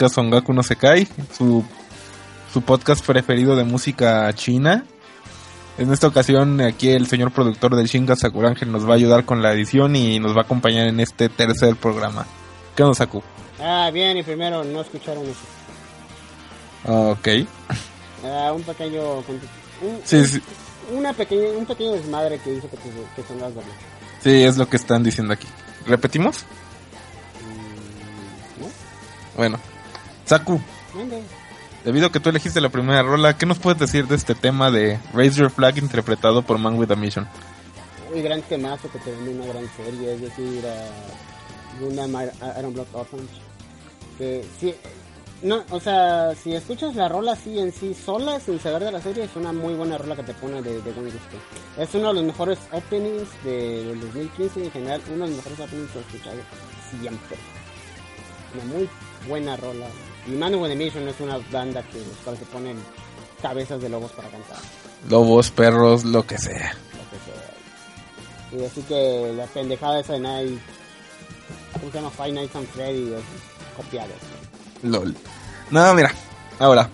podcast Ongaku no Sekai, su, su podcast preferido de música china. En esta ocasión aquí el señor productor del Shinga Sakur Ángel nos va a ayudar con la edición y nos va a acompañar en este tercer programa. ¿Qué onda Saku? Ah, bien, y primero no escucharon eso. Ah, ok. Uh, un pequeño... Un, sí, sí. Una pequeña, un pequeño desmadre que hizo que, te, que son las dobles. Sí, es lo que están diciendo aquí. ¿Repetimos? Mm, bueno, Saku, Venga. debido a que tú elegiste la primera rola, ¿qué nos puedes decir de este tema de Raise Your Flag interpretado por Man with a Mission? Muy gran temazo que te vende una gran serie, es decir, uh, Gundam Iron Iron Blood Orphanage. Que sí, no, o sea, si escuchas la rola así en sí sola, sin saber de la serie, es una muy buena rola que te pone de, de buen gusto. Es uno de los mejores openings de, del 2015 en general, uno de los mejores openings que he escuchado siempre. Una muy buena rola. Y Man with a Mission es una banda que los cuales se ponen cabezas de lobos para cantar. Lobos, perros, lo que sea. lo que sea. Y así que la pendejada esa de Night, ¿cómo se llama? Five Nights on Freddy, es copiado. LOL. No, mira, ahora.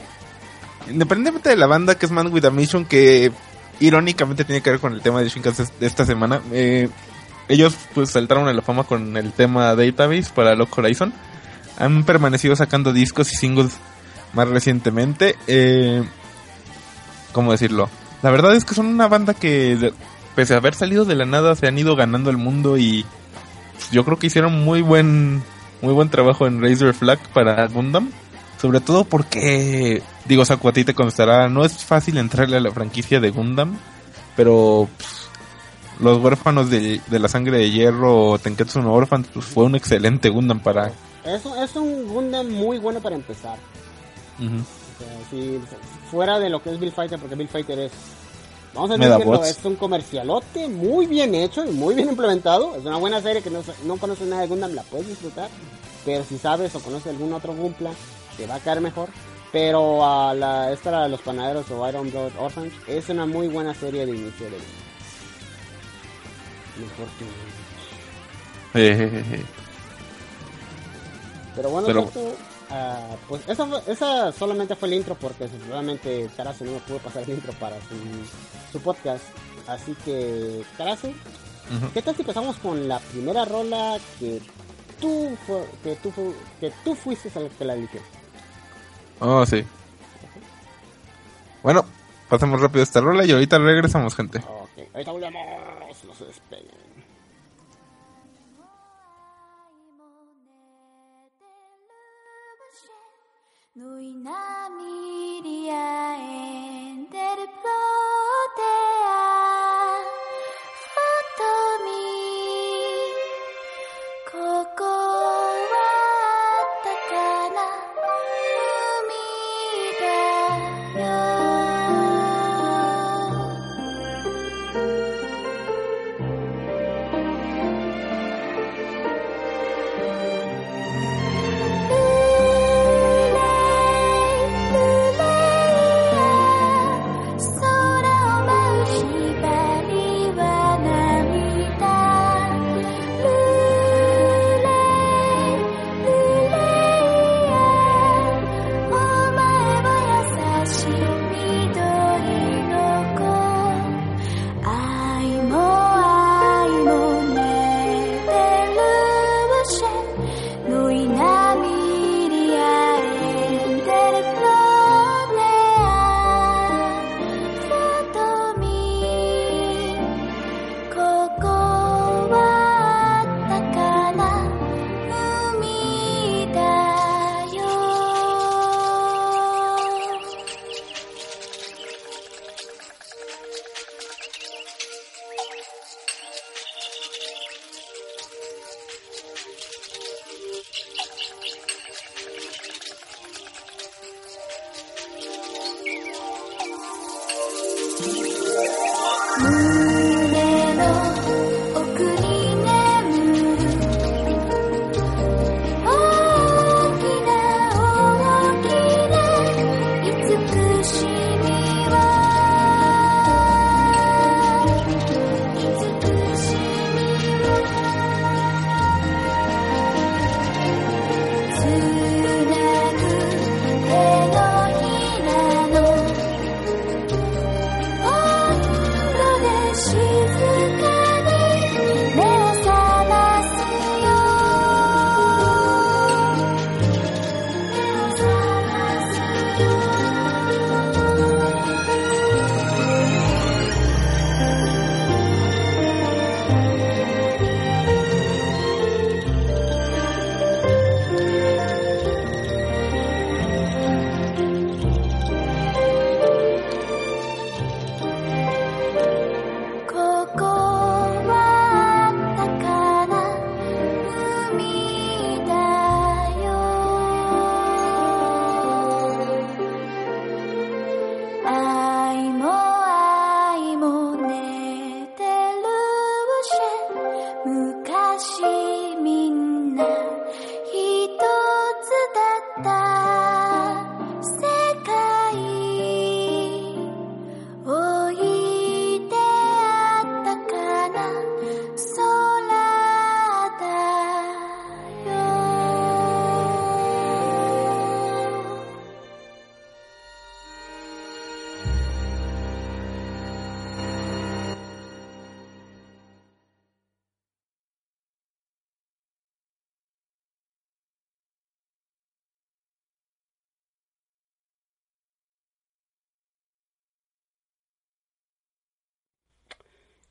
Independientemente de la banda que es Man with a Mission, que irónicamente tiene que ver con el tema de Shinkansen de esta semana, eh, ellos pues saltaron a la fama con el tema Database para Lock Horizon. Han permanecido sacando discos y singles más recientemente. Eh, ¿Cómo decirlo? La verdad es que son una banda que, pese a haber salido de la nada, se han ido ganando el mundo y yo creo que hicieron muy buen muy buen trabajo en Razor Flag para Gundam. Sobre todo porque, digo, Saku, a te constará, no es fácil entrarle a la franquicia de Gundam, pero pues, los huérfanos de, de la sangre de hierro Tenketsu no Orphans pues, fue un excelente Gundam para... Es, un- es un Gundam muy bueno para empezar. Ujú. O sea, si fuera de lo que es Bill Fighter, porque Bill Fighter es, vamos a decirlo, es un comercialote muy bien hecho y muy bien implementado. Es una buena serie que no, no conoces nada de Gundam, la puedes disfrutar. Pero si sabes o conoces algún otro Gunpla, te va a caer mejor. Pero a la, esta la de los panaderos o Iron Blood Orphans es una muy buena serie de inicio de Mejor que Pero bueno, Pero- ah, pues esa, esa solamente fue el intro porque seguramente Tarasu no me pudo pasar el intro para su, su podcast. Así que, Tarasu, ujú. ¿qué tal si empezamos con la primera rola que tú, que tú, que tú fuiste el que la eligió? Oh, sí. Bueno, pasamos rápido esta rola y ahorita regresamos, gente. Ok, ahorita volvemos, no se despeguen. No en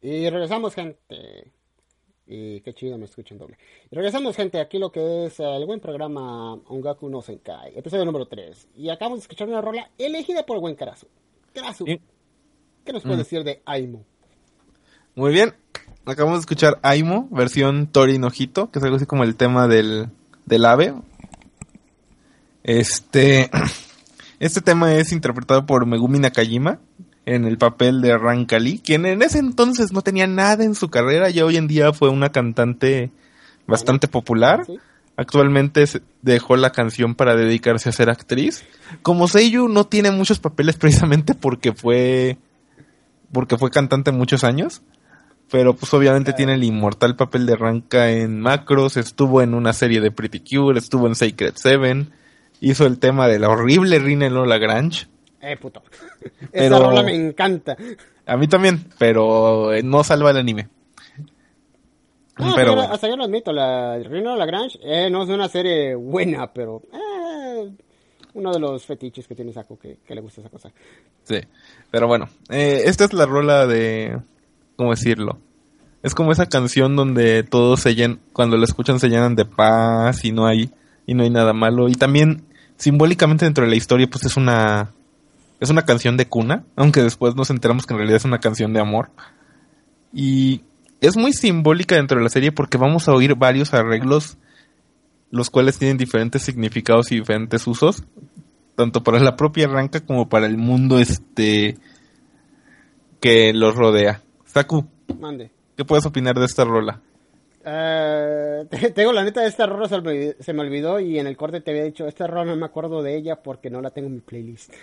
Y regresamos, gente. Y qué chido me escuchan doble. Y regresamos, gente, aquí lo que es el buen programa Ongaku no Senkai, episodio número 3. Y acabamos de escuchar una rola elegida por el buen Karasu. Karasu, Sí. ¿qué nos puede decir de Aimo? Muy bien. Acabamos de escuchar Aimo, versión Tori Nojito, que es algo así como el tema del, del ave. Este, este tema es interpretado por Megumi Nakajima en el papel de Rankali, quien en ese entonces no tenía nada en su carrera y hoy en día fue una cantante bastante popular. Actualmente dejó la canción para dedicarse a ser actriz. Como Seiyu no tiene muchos papeles precisamente porque fue porque fue cantante muchos años. Pero pues obviamente tiene el inmortal papel de Ranka en Macros, estuvo en una serie de Pretty Cure, estuvo en Sacred Seven, hizo el tema de la horrible Rina Lola Grange. Eh, puto. Esa Pero- rola me encanta. A mí también, pero eh, no salva el anime. No, hasta, pero yo, bueno. hasta yo lo admito, la Rino Lagrange eh, no es una serie buena, pero eh, uno de los fetiches que tiene Saco que, que le gusta esa cosa. Sí, pero bueno, eh, esta es la rola de, ¿cómo decirlo? Es como esa canción donde todos se llenan, cuando la escuchan se llenan de paz y no hay, y no hay nada malo. Y también, simbólicamente dentro de la historia, pues es una, es una canción de cuna, aunque después nos enteramos que en realidad es una canción de amor. Y es muy simbólica dentro de la serie porque vamos a oír varios arreglos, los cuales tienen diferentes significados y diferentes usos tanto para la propia Ranka como para el mundo este que los rodea. Saku, Mande. ¿qué puedes opinar de esta rola? Eh, te- tengo la neta de esta rola se me olvidó y en el corte te había dicho, esta rola no me acuerdo de ella porque no la tengo en mi playlist.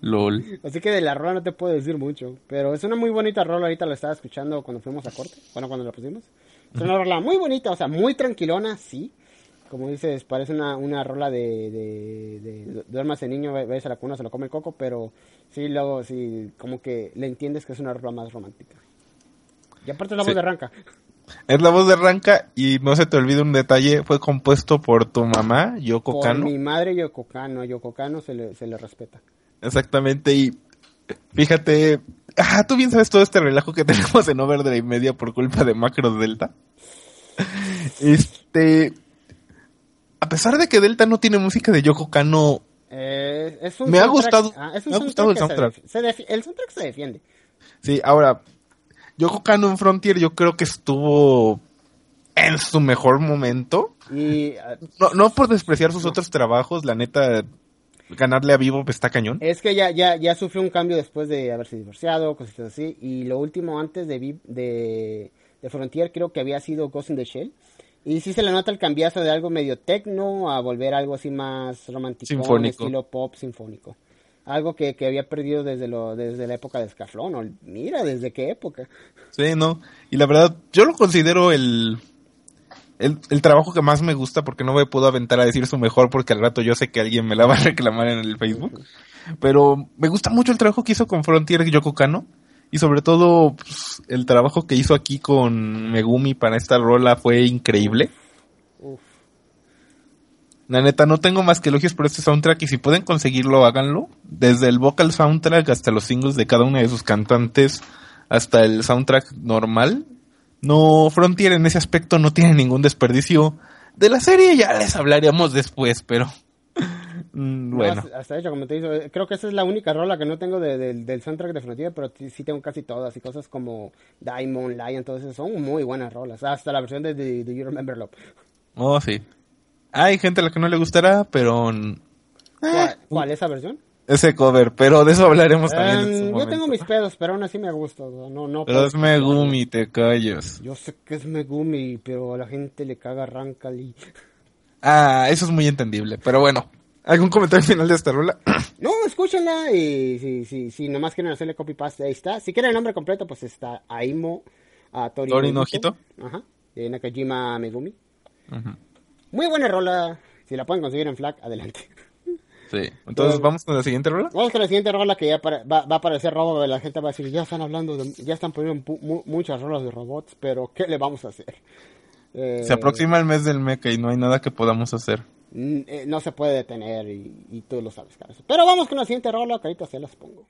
LOL. Así que de la rola no te puedo decir mucho, pero es una muy bonita rola, ahorita la estaba escuchando cuando fuimos a corte, bueno, cuando la pusimos. Es una rola muy bonita, o sea, muy tranquilona, sí. Como dices, parece una, una rola de, de, de duérmase niño, ve- vayas a la cuna, se lo come el coco, pero sí, luego sí, como que le entiendes que es una rola más romántica. Y aparte la Sí. voz de Ranka. Es la voz de Ranka y no se te olvide un detalle, fue compuesto por tu mamá, Yoko Por Kano. mi madre Yoko Kano, a Yoko Kano se le, se le respeta. Exactamente, y fíjate, ah, tú bien sabes todo este relajo que tenemos en Overdrive Media por culpa de Macros Delta. Este, a pesar de que Delta no tiene música de Yoko Kano, Eh, es un Me ha gustado- ah, es un me ha gustado el se soundtrack. se el soundtrack se defiende. Sí, ahora, Yoko Kano en Frontier yo creo que estuvo en su mejor momento. Y ah, No, no por despreciar sus otros trabajos, la neta, ganarle a Vivo está cañón. es que ya, ya, ya sufrió un cambio después de haberse divorciado, cositas así. Y lo último antes de, Vi- de, de Frontier creo que había sido Ghost in the Shell. Y sí se le nota el cambiazo de algo medio tecno a volver a algo así más romántico, Sinfónico. estilo pop sinfónico. Algo que, que había perdido desde lo desde la época de Scaflón. Mira, ¿desde qué época? Sí, no. Y la verdad, yo lo considero el, el, el trabajo que más me gusta porque no me puedo aventar a decir su mejor porque al rato yo sé que alguien me la va a reclamar en el Facebook. Pero me gusta mucho el trabajo que hizo con Frontier Yoko Kano. Y sobre todo, pues, el trabajo que hizo aquí con Megumi para esta rola fue increíble. Uf. La neta, no tengo más que elogios por este soundtrack y si pueden conseguirlo, háganlo. Desde el vocal soundtrack hasta los singles de cada una de sus cantantes, hasta el soundtrack normal. No, Frontier en ese aspecto no tiene ningún desperdicio. De la serie ya les hablaríamos después, pero... mm, No, bueno, hasta- hecho, como te digo, eh, creo que esa es la única rola que no tengo de- de- del soundtrack de Frontier, pero sí, tengo casi todas. Y cosas como Diamond, Lion, todas esas son muy buenas rolas. Hasta la versión de, de, de You Remember Love. oh sí. Hay gente a la que no le gustará, pero... ¿Cuál, cuál, esa versión? Ese cover, pero de eso hablaremos también. en su Em, yo momento. tengo mis pedos, pero aún así me gusta. No, no Pero es Megumi, te callas. Yo sé que es Megumi, pero a la gente le caga Rankali. Ah, eso es muy entendible. Pero bueno, ¿algún comentario final de esta rola? No, escúchenla y si, si, si nomás quieren hacerle copy paste, ahí está. Si quieren el nombre completo, pues está Aimo a Tori, Tori Nojito. Ajá, de Nakajima Megumi. Ujú. Muy buena rola. Si la pueden conseguir en FLAC, adelante. Sí. Entonces. ¿vamos con la siguiente rola? Vamos con la siguiente rola que ya para- va, va a aparecer robo. La gente va a decir, ya están hablando, de, ya están poniendo pu- mu- muchas rolas de robots, pero ¿qué le vamos a hacer? Eh, Se aproxima el mes del mecha y no hay nada que podamos hacer. n- eh, no se puede detener y, y tú lo sabes, Carlos. Pero vamos con la siguiente rola que ahorita se las pongo.「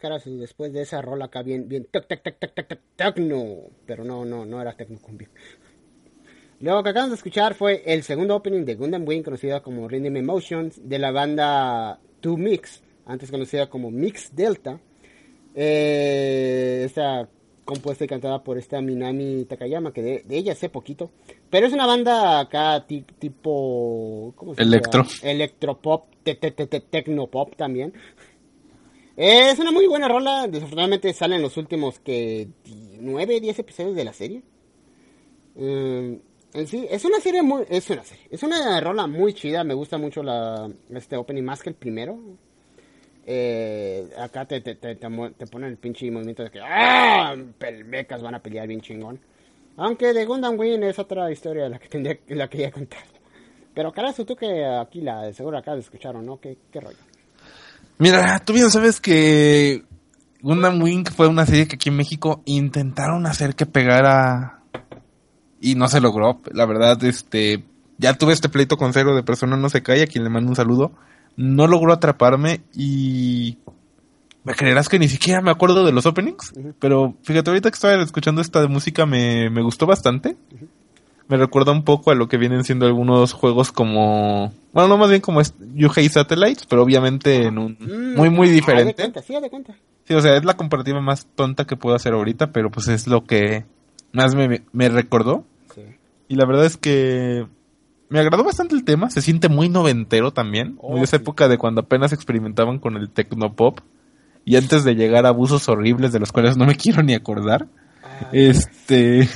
regresamos, caras, después de esa rola acá bien, bien, tec, tec, tec, tec, tec, tec, tecno. Pero no, no, no era tecno cumbia. Luego que acabamos de escuchar fue el segundo opening de Gundam Wing, conocida como Rhythm Emotions, de la banda 2 Mix, antes conocida como Mix Delta. Eh, esta compuesta y cantada por esta Minami Takayama, que de, de ella sé poquito. Pero es una banda acá ti- tipo... ¿cómo se Electro. Electropop, te, te, te, te- tecnopop también. Es una muy buena rola. Desafortunadamente salen los últimos que 9, 10 episodios de la serie. Eh, en sí, es una serie muy. Es una serie. Es una rola muy chida. Me gusta mucho la, este opening más que el primero. Eh, acá te, te, te, te, ponen el pinche movimiento de que. ¡Ah! Pelmecas van a pelear bien chingón. Aunque de Gundam Wing es otra historia la que tendría la que ya contar. Pero carajo, tú que aquí la seguro acá de escucharon, ¿no? ¿Qué, qué rollo? Mira, tú bien sabes que Gundam Wing fue una serie que aquí en México intentaron hacer que pegara y no se logró. La verdad, este, ya tuve este pleito con Cero de Persona No Se Cae, a quien le mando un saludo. No logró atraparme y me creerás que ni siquiera me acuerdo de los openings, pero fíjate, ahorita que estaba escuchando esta de música me, me gustó bastante. Me recuerda un poco a lo que vienen siendo algunos juegos como, bueno, no más bien como es Yuhei Satellites, pero obviamente en un Mm, muy muy de diferente. cuenta, sí, de cuenta. Sí, o sea, es la comparativa más tonta que puedo hacer ahorita, pero pues es lo que más me, me recordó. Sí. Y la verdad es que me agradó bastante el tema, se siente muy noventero también, Oh, muy de esa sí. época de cuando apenas experimentaban con el tecnopop y antes de llegar a abusos horribles de los cuales no me quiero ni acordar. Ah, Este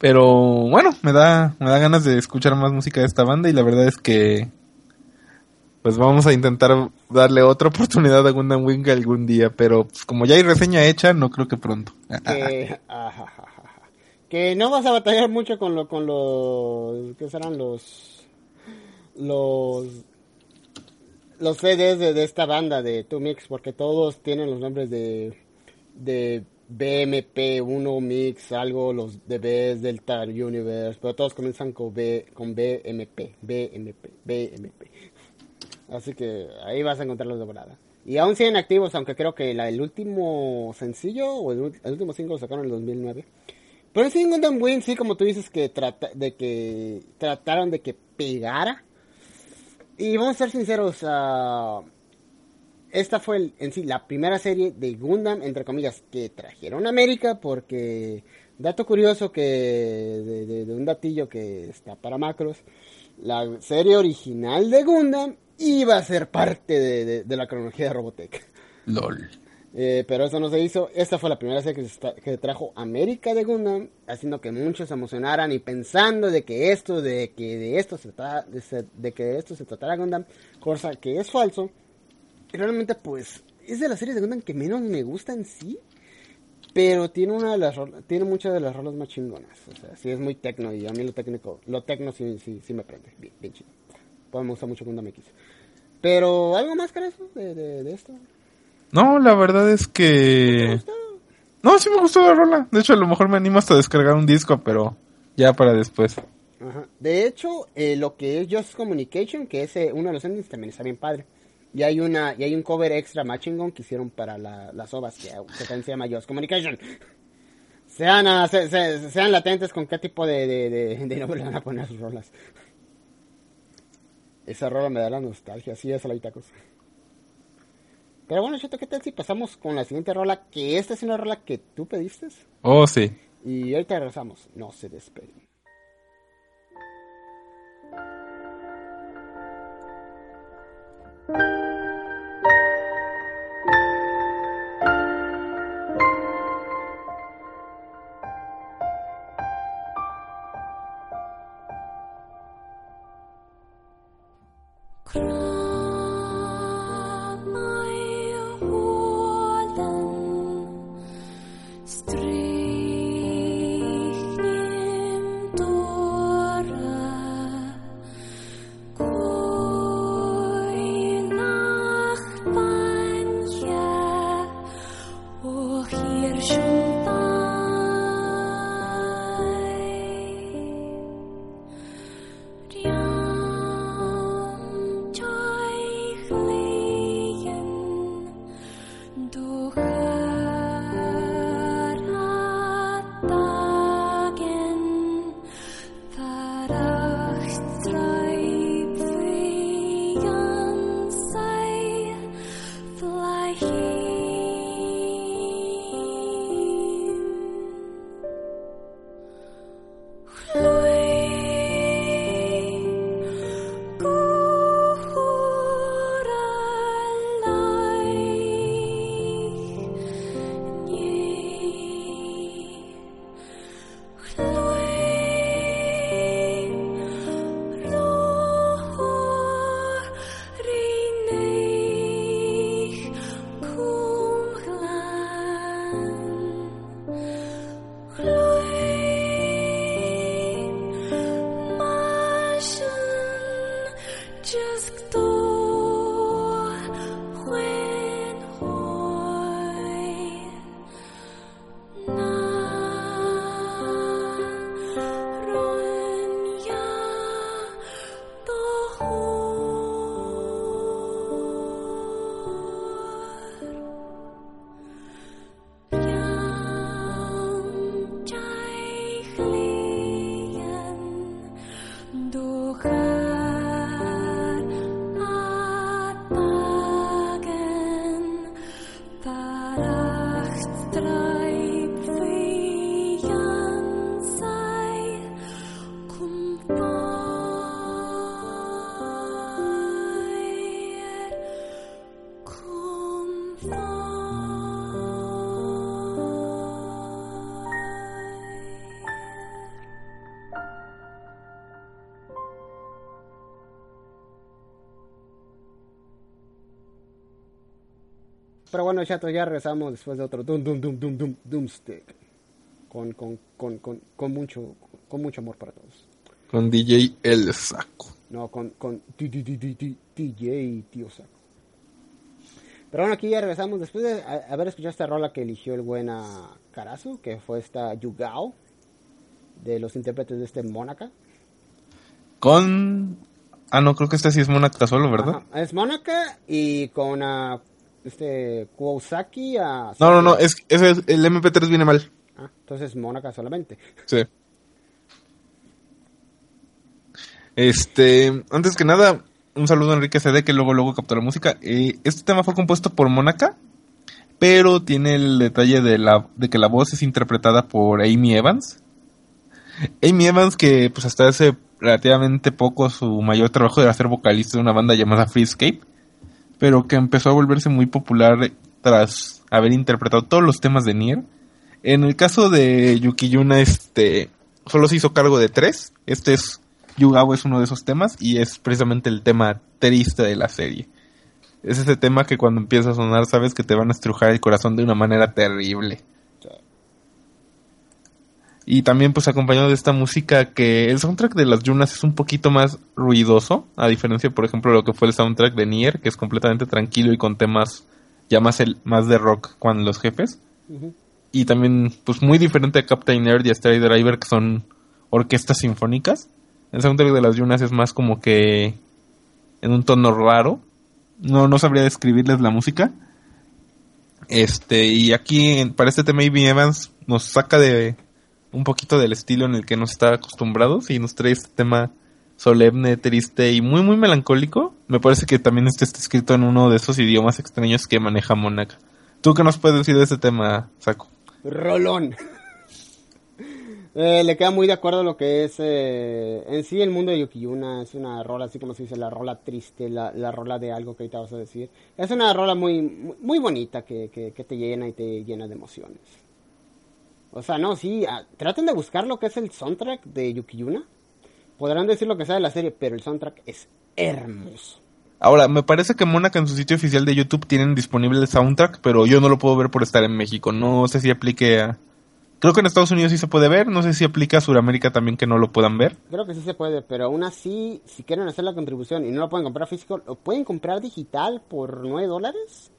pero bueno, me da me da ganas de escuchar más música de esta banda y la verdad es que pues vamos a intentar darle otra oportunidad a Gundam Wing algún día, pero pues, como ya hay reseña hecha, no creo que pronto. que, no vas a batallar mucho con lo con los que serán los los los CDs de, de esta banda de Two Mix porque todos tienen los nombres de de BMP 1 Mix algo los de Bs Delta Universe pero todos comienzan con B con BMP BMP BMP Así que ahí vas a encontrarlos de volada. Y aún siguen activos, aunque creo que el último sencillo o el, último single lo sacaron en el 2009. Pero en Gundam Wing, sí, como tú dices, que, trata, de que trataron de que pegara. Y vamos a ser sinceros, ah, esta fue el- en sí la primera serie de Gundam, entre comillas, que trajeron a América, porque, dato curioso que de, de- de un datillo que está para macros, la serie original de Gundam iba a ser parte de, de- la cronología de Robotech. LOL. Eh, pero eso no se hizo. Esta fue la primera serie que, se que trajo América de Gundam, haciendo que muchos se emocionaran y pensando de que esto, de que de esto se trata, de, se- de que de esto se tratara Gundam, cosa que es falso. Realmente, pues, es de las series de Gundam que menos me gusta en sí. Pero tiene una de las tiene muchas de las rolas más chingonas. O sea, sí es muy tecno y a mí lo técnico, lo tecno sí, sí, sí me prende. Bien, bien chido. Pues me gusta mucho Gundam X. Pero, ¿algo más que eso de, de, de esto? No, la verdad es ¿Te que no, sí me gustó la rola. De hecho, a lo mejor me animo hasta descargar un disco, pero ya para después. Ajá. De hecho, eh, lo que es Just Communication, que es eh, uno de los endings, también está bien padre. Y hay una y hay un cover extra más chingón que hicieron para la- las ovas, que, que se llama Just Communication. Sean, se- se- sean latentes con qué tipo de, de, de, de nombre le van a poner sus rolas. Esa rola me da la nostalgia, así es, la tacos. Pero bueno, Cheto, ¿qué tal si pasamos con la siguiente rola? Que esta es una rola que tú pediste. Oh, sí. Y ahorita regresamos. No se despeguen. cry. Pero bueno, chato, ya regresamos después de otro Doom, Doom, Doom, Doom, Doom, Doomstick. Con, con, con, con, con, mucho, con mucho amor para todos. Con DJ El Saco. No, con, con DJ Tío Saco. Pero bueno, aquí ya regresamos. Después de haber escuchado esta rola que eligió el buen ah, Karasu, que fue esta Yugao, de los intérpretes de este Mónaca. Con... Ah, no, creo que este sí es Monacta solo, ¿verdad? Ajá, Es Mónaca y con ah, este Kuosaki. a No, no, no, es, es- es- el MP3 viene mal. Ah, entonces Mónaca solamente. Sí. Este, antes que nada, un saludo a Enrique CD que luego luego captó la música. Eh, este tema fue compuesto por Mónaca, pero tiene el detalle de la de que la voz es interpretada por Amy Evans. Amy Evans que pues hasta hace relativamente poco su mayor trabajo era ser vocalista de una banda llamada Freescape, pero que empezó a volverse muy popular tras haber interpretado todos los temas de Nier. En el caso de Yukiyuna, este, solo se hizo cargo de tres. Este es, Yugao es uno de esos temas y es precisamente el tema triste de la serie. Es ese tema que cuando empieza a sonar sabes que te van a estrujar el corazón de una manera terrible. Y también pues acompañado de esta música que el soundtrack de las Yunas es un poquito más ruidoso, a diferencia por ejemplo de lo que fue el soundtrack de Nier, que es completamente tranquilo y con temas ya más, el, más de rock con los jefes y también pues muy diferente a Captain Nerd y a Stray Driver que son orquestas sinfónicas. El soundtrack de las Yunas es más como que en un tono raro. No, no sabría describirles la música. Este, y aquí para este tema Evans nos saca de un poquito del estilo en el que nos está acostumbrados y nos trae este tema solemne, triste y muy muy melancólico. Me parece que también este está escrito en uno de esos idiomas extraños que maneja Monaca. ¿Tú qué nos puedes decir de este tema, Saco? Rolón. Eh, le queda muy de acuerdo lo que es eh, en sí el mundo de Yukiyuna. Es una rola, así como se dice, la rola triste, la, la rola de algo que ahorita vas a decir. Es una rola muy, muy, bonita que, que, que te llena y te llena de emociones. O sea, no, sí, ah, traten de buscar lo que es el soundtrack de Yukiyuna. Podrán decir lo que sea de la serie, pero el soundtrack es hermoso. Ahora, me parece que Monaca en su sitio oficial de YouTube tienen disponible el soundtrack, pero yo no lo puedo ver por estar en México. No sé si aplique a... Creo que en Estados Unidos sí se puede ver, no sé si aplica a Sudamérica también que no lo puedan ver. Creo que sí se puede, pero aún así, si quieren hacer la contribución y no lo pueden comprar físico, lo pueden comprar digital por 9 dólares.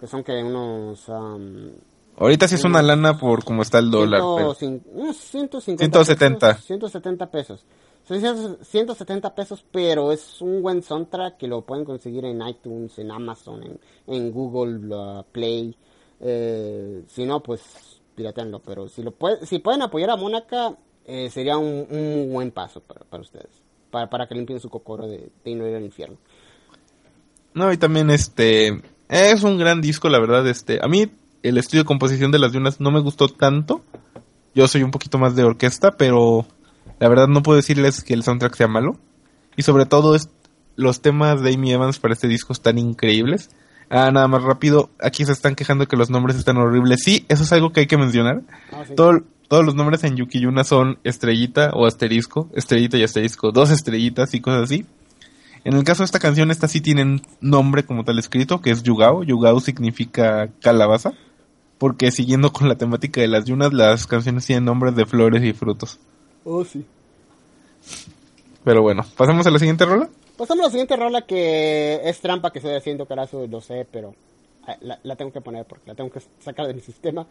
Que son que unos... am, Ahorita sí es una lana por cómo está el dólar. pero- 100, unos 150 170. pesos, 170 pesos. Son 170 pesos, pero es un buen soundtrack que lo pueden conseguir en iTunes, en Amazon, en, en Google uh, Play. Eh, si no, pues pirateanlo. Pero si lo puede, si pueden apoyar a Mónaca, eh, sería un, un buen paso para, para ustedes. Para, para que limpien su cocoro de, de no ir al infierno. No, y también este... Es un gran disco, la verdad. Este, a mí el estudio de composición de las Dunas no me gustó tanto. Yo soy un poquito más de orquesta, pero la verdad no puedo decirles que el soundtrack sea malo. Y sobre todo es, los temas de Amy Evans para este disco están increíbles. Ah, nada más rápido, aquí se están quejando que los nombres están horribles. Sí, eso es algo que hay que mencionar. Ah, sí. Todo- todos los nombres en Yukiyuna son estrellita o asterisco, estrellita y asterisco, dos estrellitas y cosas así. En el caso de esta canción, estas sí tienen nombre como tal escrito, que es Yugao. Yugao significa calabaza, porque siguiendo con la temática de las yunas, las canciones tienen nombres de flores y frutos. Oh, sí. Pero bueno, pasamos a la siguiente rola. Pasamos a la siguiente rola que es trampa que estoy haciendo, carazo, lo sé, pero ah, la, la tengo que poner porque la tengo que sacar de mi sistema.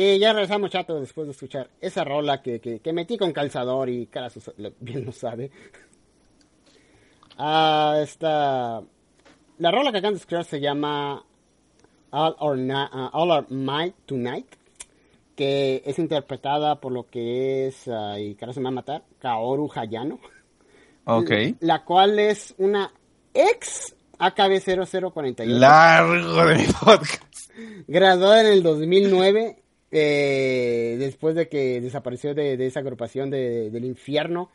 Y ya regresamos, chato, después de escuchar esa rola que, que, que metí con calzador y cara lo- bien lo sabe. Ah, esta... La rola que acaban de escuchar se llama All or, Na- ah, All or Might Tonight, que es interpretada por lo que es, ah, y cara se me va a matar, Kaoru Hayano. Ok. La cual es una ex AKB 0048. Largo de mi podcast. Graduada en el 2009, eh, después de que desapareció de, esa agrupación de- del infierno.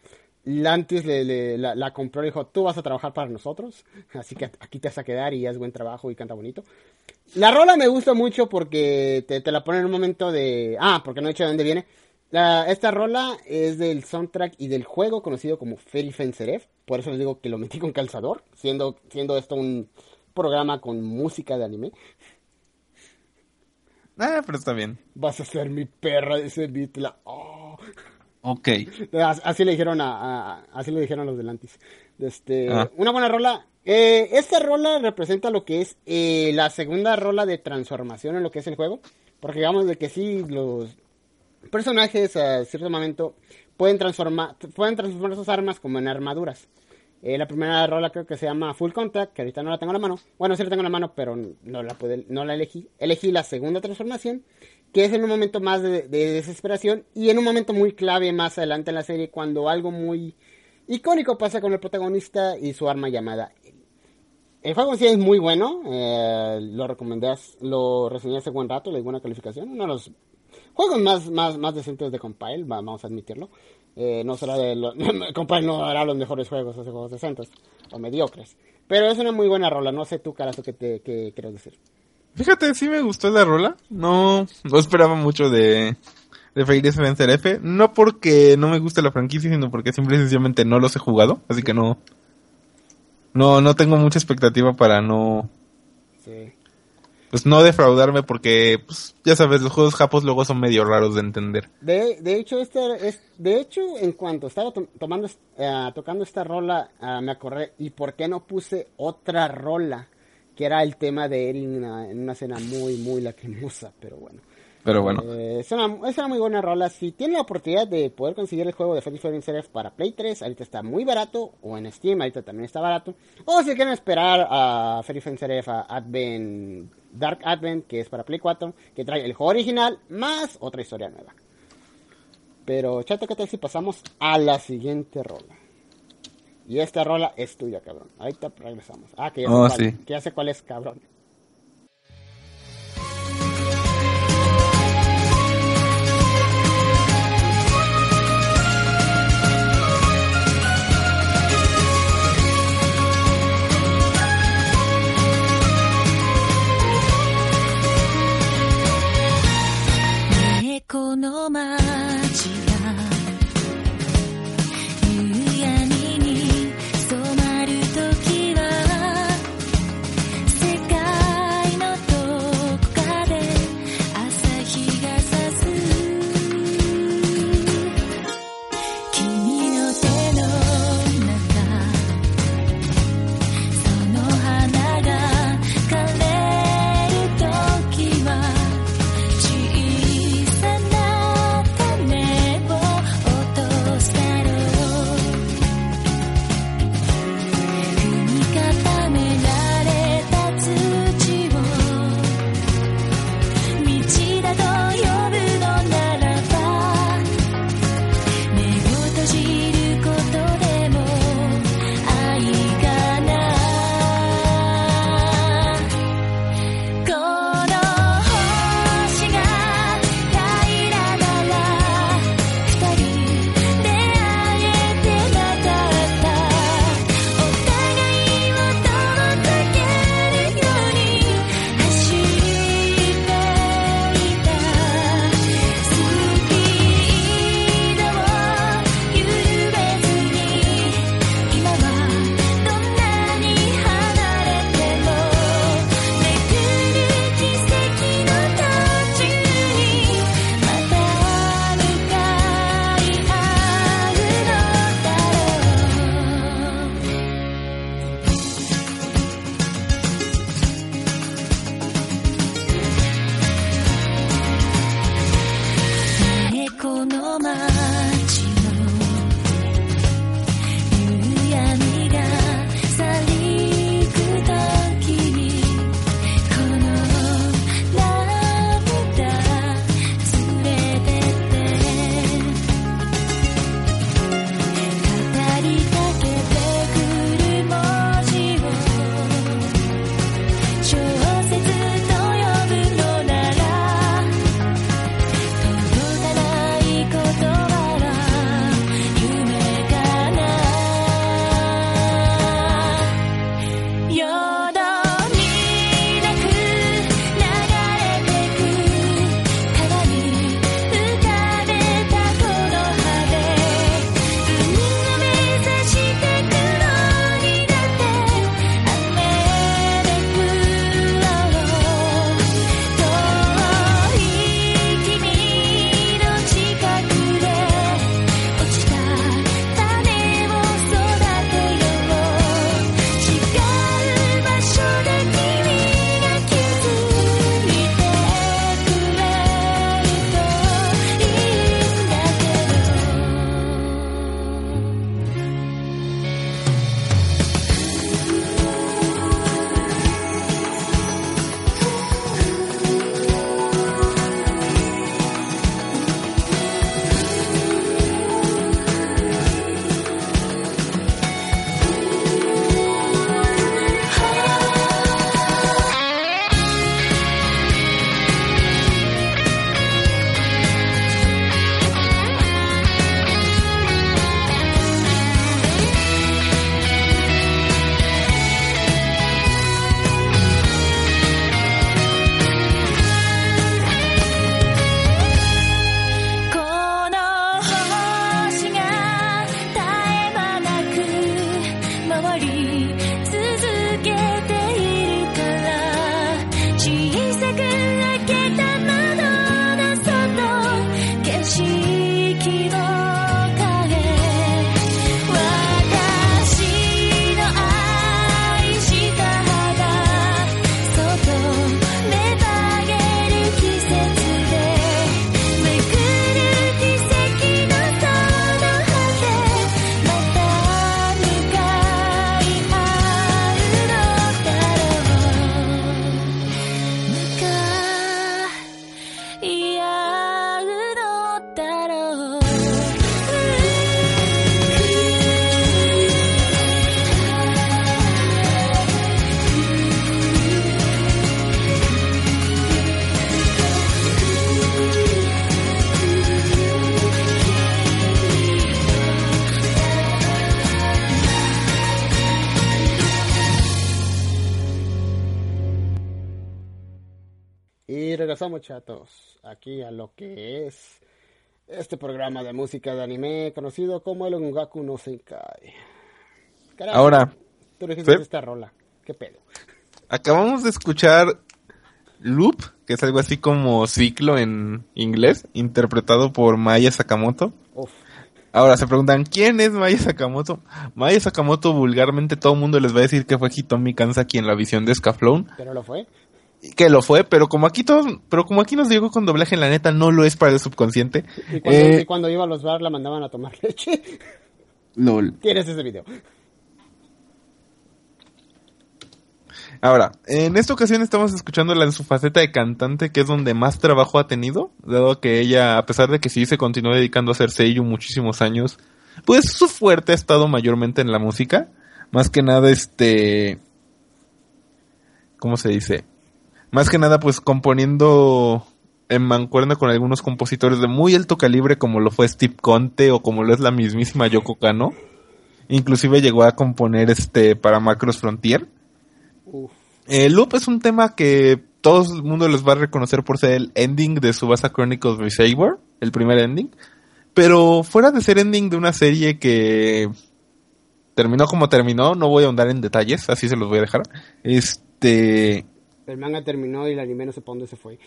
Lantis le, la, compró y dijo, tú vas a trabajar para nosotros, así que aquí te vas a quedar y haz buen trabajo y canta bonito. La rola me gusta mucho porque te, la pone en un momento de... Ah, porque no he dicho de dónde viene. Esta rola es del soundtrack y del juego conocido como Fairy Fenceref. Por eso les digo que lo metí con calzador, siendo, siendo esto un programa con música de anime. Ah, pero está bien. Vas a ser mi perra, ese beat. La... oh. Ok. As- Así le dijeron a, a- así le dijeron a los delantes. Este, Ah. una buena rola. Eh, esta rola representa lo que es eh, la segunda rola de transformación en lo que es el juego. Porque digamos de que sí, los personajes a cierto momento pueden transformar, pueden transformar sus armas como en armaduras. Eh, la primera rola creo que se llama Full Contact, que ahorita no la tengo en la mano. Bueno, sí la tengo en la mano, pero no la, pude, no la elegí. Elegí la segunda transformación, que es en un momento más de, de desesperación y en un momento muy clave más adelante en la serie cuando algo muy icónico pasa con el protagonista y su arma llamada. El juego sí es muy bueno, eh, lo recomendé, lo reseñé hace buen rato, le di buena calificación, uno de los juegos más, más, más decentes de Compile, va- vamos a admitirlo. Eh, no será de lo- Compile no hará los mejores juegos, hace juegos decentes o mediocres. Pero es una muy buena rola, no sé tú, carazo, qué te qué quieres decir. Fíjate, sí me gustó la rola. No, no esperaba mucho de, de Fairy Vencer F. No porque no me guste la franquicia, sino porque simple y sencillamente no los he jugado. Así que no, no, no tengo mucha expectativa para no, Sí. Pues no defraudarme porque, pues, ya sabes, los juegos japos luego son medio raros de entender. De, de hecho, este es, de hecho, en cuanto estaba to- tomando, eh, tocando esta rola, ah, me acordé, ¿y por qué no puse otra rola? Que era el tema de Eri en una, en una escena muy, muy lacrimosa, pero bueno. Pero bueno, Eh, es, una, es una muy buena rola. Si tienen la oportunidad de poder conseguir el juego de Fairy Fairy Serif para Play 3, ahorita está muy barato. O en Steam, ahorita también está barato. O si quieren esperar a Fairy Fairy Serif a Advent, Dark Advent, que es para Play 4, que trae el juego original más otra historia nueva. Pero, chato, ¿qué tal si pasamos a la siguiente rola? Y esta rola es tuya, cabrón. Ahorita regresamos. Ah, que ya, Oh, sé, cuál, sí. que ya sé cuál es, cabrón. この街 り続けて regresamos, chatos, aquí a lo que es este programa de música de anime conocido como el Ongaku no Senkai. Carajo, Ahora, tú dijiste ¿sí? esta rola. ¿Qué pedo? acabamos de escuchar Loop, que es algo así como ciclo en inglés, interpretado por Maya Sakamoto. Uf. Ahora se preguntan, ¿quién es Maya Sakamoto? Maya Sakamoto vulgarmente todo el mundo les va a decir que fue Hitomi Kansaki en la visión de Scaflone. Pero lo fue. Que lo fue, pero como aquí todos, pero como aquí nos llegó con doblaje, la neta no lo es para el subconsciente. Y cuando, Eh, y cuando iba a los bar la mandaban a tomar leche. lol. Tienes ese video. Ahora, en esta ocasión estamos escuchándola en su faceta de cantante, que es donde más trabajo ha tenido, dado que ella, a pesar de que sí se continuó dedicando a hacer seiyuu muchísimos años, pues su fuerte ha estado mayormente en la música, más que nada este, ¿cómo se dice? Más que nada pues componiendo en mancuerna con algunos compositores de muy alto calibre como lo fue Steve Conte o como lo es la mismísima Yoko Kano. Inclusive llegó a componer este para Macros Frontier. Uf. Eh, Loop es un tema que todo el mundo les va a reconocer por ser el ending de Subasa Chronicles of Saber, el primer ending. Pero fuera de ser ending de una serie que terminó como terminó, no voy a ahondar en detalles, así se los voy a dejar. Este, El manga terminó y el anime no sé para dónde se fue.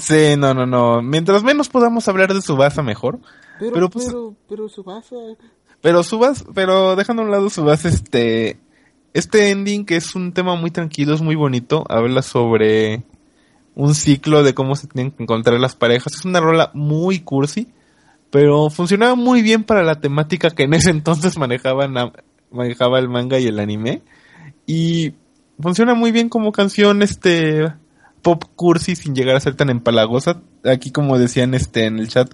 sí, no, no, no. Mientras menos podamos hablar de Subasa mejor. Pero, Pero, pero, pues- pero, Subasa. Pero Subas, pero dejando a un lado Subas, este, este ending que es un tema muy tranquilo, es muy bonito, habla sobre un ciclo de cómo se tienen que encontrar las parejas. Es una rola muy cursi, pero funcionaba muy bien para la temática que en ese entonces manejaban, manejaba el manga y el anime. Y funciona muy bien como canción, este, pop cursi sin llegar a ser tan empalagosa. Aquí como decían este en el chat,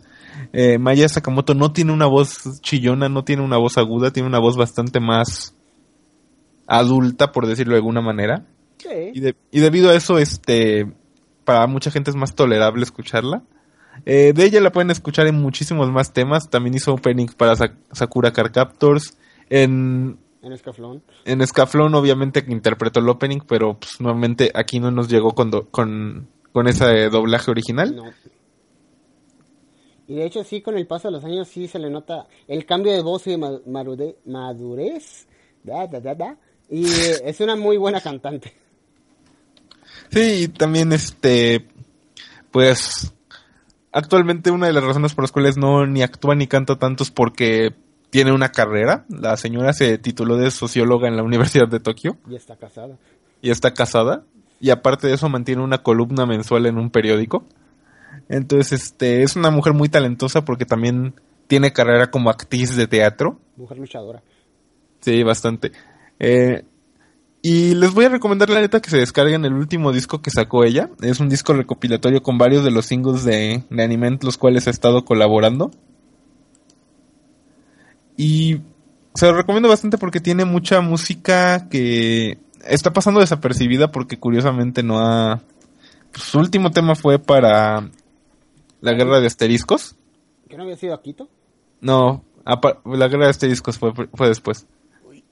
eh, Maya Sakamoto no tiene una voz chillona, no tiene una voz aguda, tiene una voz bastante más adulta, por decirlo de alguna manera. Y, Sí. de- y debido a eso, este, para mucha gente es más tolerable escucharla. Eh, de ella la pueden escuchar en muchísimos más temas. También hizo openings para Sa- Sakura Car Captors. En, En Escaflón. en Scaflón, obviamente, que interpretó el opening, pero pues, nuevamente aquí no nos llegó con, do- con, con ese doblaje original. No. Y de hecho sí, con el paso de los años sí se le nota el cambio de voz y de madurez. Da, da, da, da. Y eh, es una muy buena cantante. Sí, y también este, pues, actualmente una de las razones por las cuales no ni actúa ni canta tanto es porque tiene una carrera. La señora se tituló de socióloga en la Universidad de Tokio Y está casada. y está casada. Y aparte de eso mantiene una columna mensual en un periódico. Entonces, este, es una mujer muy talentosa porque también tiene carrera como actriz de teatro. Mujer luchadora. Sí, bastante. Eh, y les voy a recomendar la neta que se descarguen el último disco que sacó ella. Es un disco recopilatorio con varios de los singles de, de anime en los cuales ha estado colaborando. Y se lo recomiendo bastante porque tiene mucha música que está pasando desapercibida porque curiosamente no ha... pues, su último tema fue para la guerra de asteriscos. ¿Que no había sido a Quito? No, la guerra de asteriscos fue, fue después.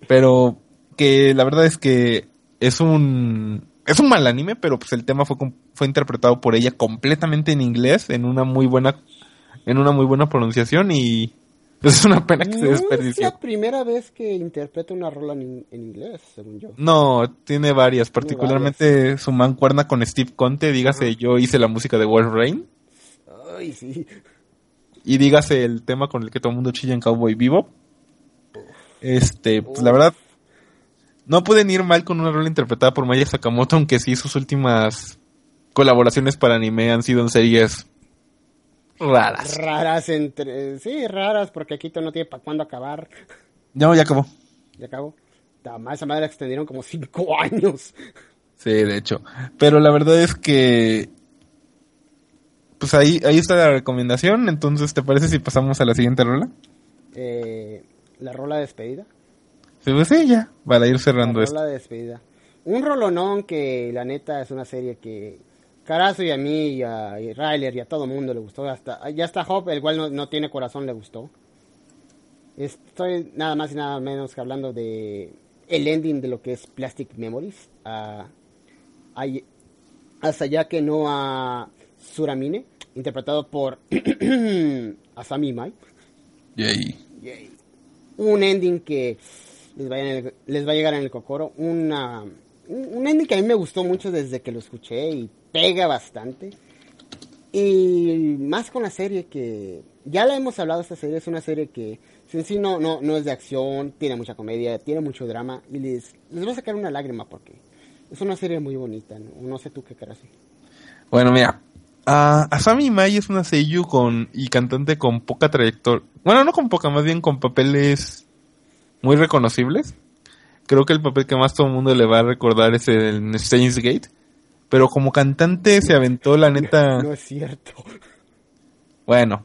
Pero que la verdad es que es un es un mal anime, pero pues el tema fue fue interpretado por ella completamente en inglés en una muy buena en una muy buena pronunciación y es una pena que se No es desperdició. la primera vez que interpreta una rola en, en inglés, según yo. No, tiene varias, particularmente su mancuerna con Steve Conte, dígase yo hice la música de Wolf Rain Ay, sí. y dígase el tema con el que todo el mundo chilla en Cowboy Vivo. Este, pues la verdad, no pueden ir mal con una rola interpretada por Maya Sakamoto, aunque sí sus últimas colaboraciones para anime han sido en series raras. Raras entre... Sí, raras, porque Quito no tiene para cuándo acabar. No, ya acabó. Ya acabó. Además, esa madre la extendieron como cinco años. Sí, de hecho. Pero la verdad es que. Pues ahí, ahí está la recomendación. Entonces, ¿te parece si pasamos a la siguiente rola? Eh, la rola de despedida. Sí, pues sí, ya. Para ir cerrando La esto. rola de despedida. Un rolonón que la neta es una serie que Carazo y a mí y a y Ryler y a todo mundo le gustó. Hasta, ya hasta Hop, el cual no, no tiene corazón, le gustó. Estoy nada más y nada menos que hablando de el ending de lo que es Plastic Memories. Ah, hay- hasta ya que no a Suramine, interpretado por Asami Mai. Yay. Yay. Un ending que les, el- les va a llegar en el cocoro. Una, un un ending que a mí me gustó mucho desde que lo escuché y pega bastante. Y más con la serie que ya la hemos hablado, esta serie es una serie que en sí no, no, no es de acción, tiene mucha comedia, tiene mucho drama y les, les va a sacar una lágrima porque es una serie muy bonita. No, sé tú qué querrás. Bueno, mira. ah, Asami Mai es una seiyuu con, y cantante con poca trayectoria. Bueno, no con poca, más bien con papeles muy reconocibles. Creo que el papel que más todo el mundo le va a recordar es el Steins Gate. Pero como cantante se aventó, la neta. No es cierto. Bueno.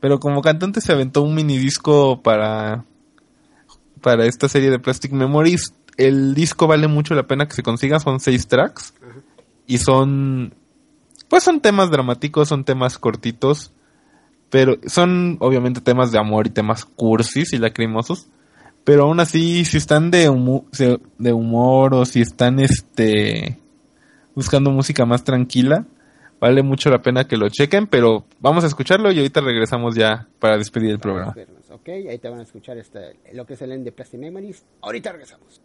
Pero como cantante se aventó un mini disco para para esta serie de Plastic Memories. El disco vale mucho la pena que se consiga, son seis tracks y son pues son temas dramáticos, son temas cortitos, pero son obviamente temas de amor y temas cursis y lacrimosos. Pero aún así, si están de, humo- se- de humor o si están este buscando música más tranquila, vale mucho la pena que lo chequen, pero vamos a escucharlo y ahorita regresamos ya para despedir el programa. Ok, ahí te van a escuchar este, lo que es el end de Plastic Memories. Ahorita regresamos.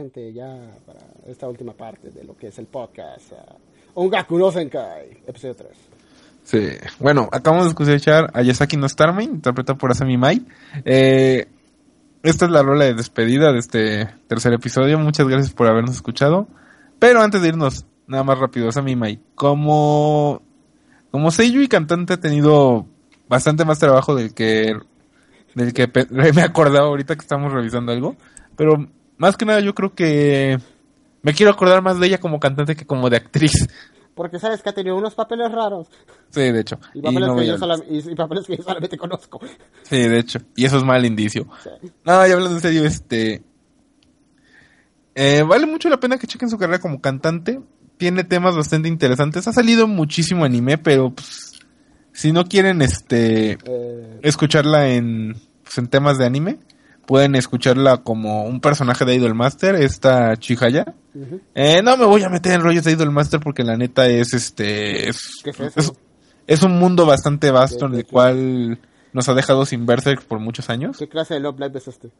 Gente, ya para esta última parte de lo que es el podcast. ah, Ongaku no Senkai, episodio 3. Sí. Bueno, acabamos de escuchar a Yasaki no Starman, interpretado por Asami Mai. Eh, esta es la rola de despedida de este tercer episodio. Muchas gracias por habernos escuchado. Pero antes de irnos, nada más rápido, Asami Mai. Como, como Seiyu y cantante ha tenido bastante más trabajo del que, del que me acordaba ahorita que estamos revisando algo. Pero más que nada yo creo que me quiero acordar más de ella como cantante que como de actriz. Porque sabes que ha tenido unos papeles raros. Sí, de hecho. Y Y papeles, no que, yo y- y papeles que yo solamente conozco. Sí, de hecho. Y eso es mal indicio. Sí. No, ya hablando en serio, este... eh, vale mucho la pena que chequen su carrera como cantante. Tiene temas bastante interesantes. Ha salido muchísimo anime, pero pues, si no quieren este Eh, escucharla en, pues, en temas de anime, pueden escucharla como un personaje de Idol Master, esta Chihaya. ujú. Eh, no me voy a meter en rollos de Idol Master porque la neta es este... Es, ¿Qué es eso? es- es un mundo bastante vasto en ¿Qué- el qué- cual nos ha dejado sin Berserk por muchos años. ¿Qué clase de Love Live es este?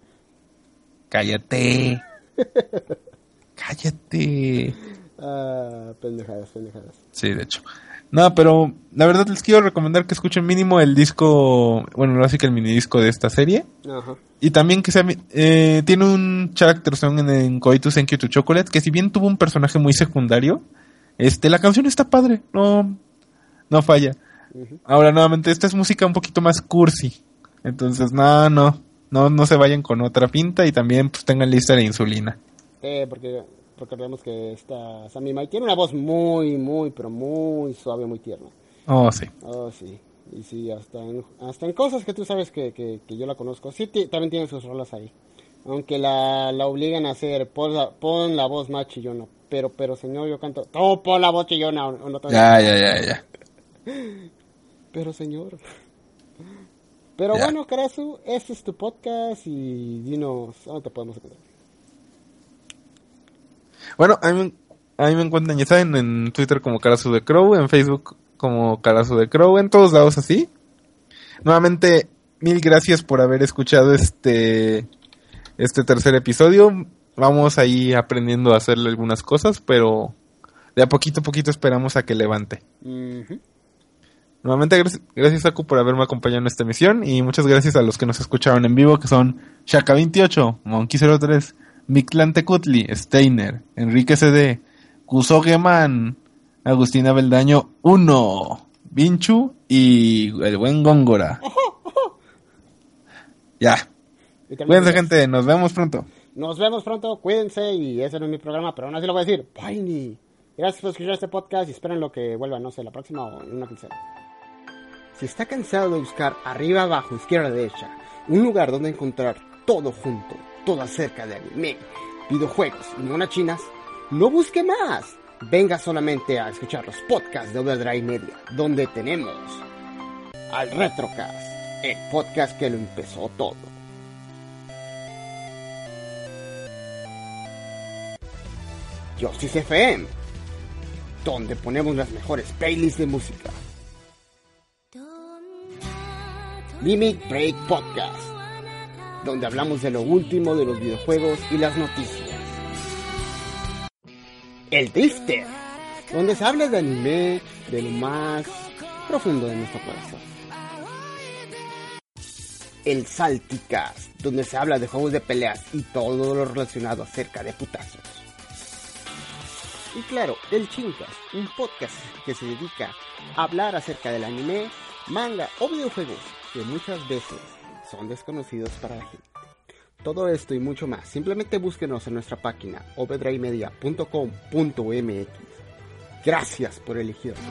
Cállate. Cállate. Ah, pendejadas, pendejadas. Sí, de hecho. No, pero la verdad les quiero recomendar que escuchen mínimo el disco, bueno, no así que el mini disco de esta serie. Ajá. Y también que sea, eh, tiene un character song en, en Koitu Thank You to Chocolate, que si bien tuvo un personaje muy secundario, este, la canción está padre, no, no falla. Ahora, nuevamente, esta es música un poquito más cursi. Entonces, no, no, no, no se vayan con otra pinta y también pues tengan lista de insulina. Eh, porque recordemos que esta Sammy Mai tiene una voz muy, muy, pero muy suave, muy tierna. Oh, sí. Oh, sí. Y sí, hasta en, hasta en cosas que tú sabes que, que, que yo la conozco. Sí, también tiene sus rolas ahí. Aunque la, la obligan a hacer, pon la, pon la voz más chillona. Pero, pero señor, yo canto, no, pon la voz chillona. O, o no te- Ya, ya, ya, ya. Pero señor. Pero Ya. bueno, Karasu, este es tu podcast y dinos, ¿dónde te podemos encontrar? Bueno, a mí, a mí me encuentran, ya saben, en Twitter como Carazu de Crow, en Facebook como Carazu de Crow, en todos lados así. Nuevamente, mil gracias por haber escuchado este, este tercer episodio. Vamos ahí aprendiendo a hacerle algunas cosas, pero de a poquito a poquito esperamos a que levante. Nuevamente, gracias, gracias Aku por haberme acompañado en esta emisión y muchas gracias a los que nos escucharon en vivo, que son Shaka28, Monkey03, Mictlán Tecutli, Steiner, Enrique CD, Kusogeman, Agustina Beldaño 1, Vinchu y el buen Góngora. Ya, cuídense gente, nos vemos pronto. Nos vemos pronto, cuídense y ese no es mi programa, pero aún así lo voy a decir. Bye. Gracias por escuchar este podcast y esperen lo que vuelva, no sé, la próxima o en una quincena. Si está cansado de buscar arriba, abajo, izquierda, derecha, un lugar donde encontrar todo junto, todo acerca de anime, videojuegos y monas chinas, no busque más. Venga solamente a escuchar los podcasts de Overdrive Media, donde tenemos al Retrocast, el podcast que lo empezó todo. Justice FM, donde ponemos las mejores playlists de música. Limit Break Podcast, donde hablamos de lo último de los videojuegos y las noticias. El Drifter, donde se habla de anime, de lo más profundo de nuestro corazón. El Salticast, donde se habla de juegos de peleas y todo lo relacionado acerca de putazos. Y claro, el Chincast, un podcast que se dedica a hablar acerca del anime, manga o videojuegos que muchas veces son desconocidos para la gente. Todo esto y mucho más, simplemente búsquenos en nuestra página overdrivemedia.com.mx. Gracias por elegirnos.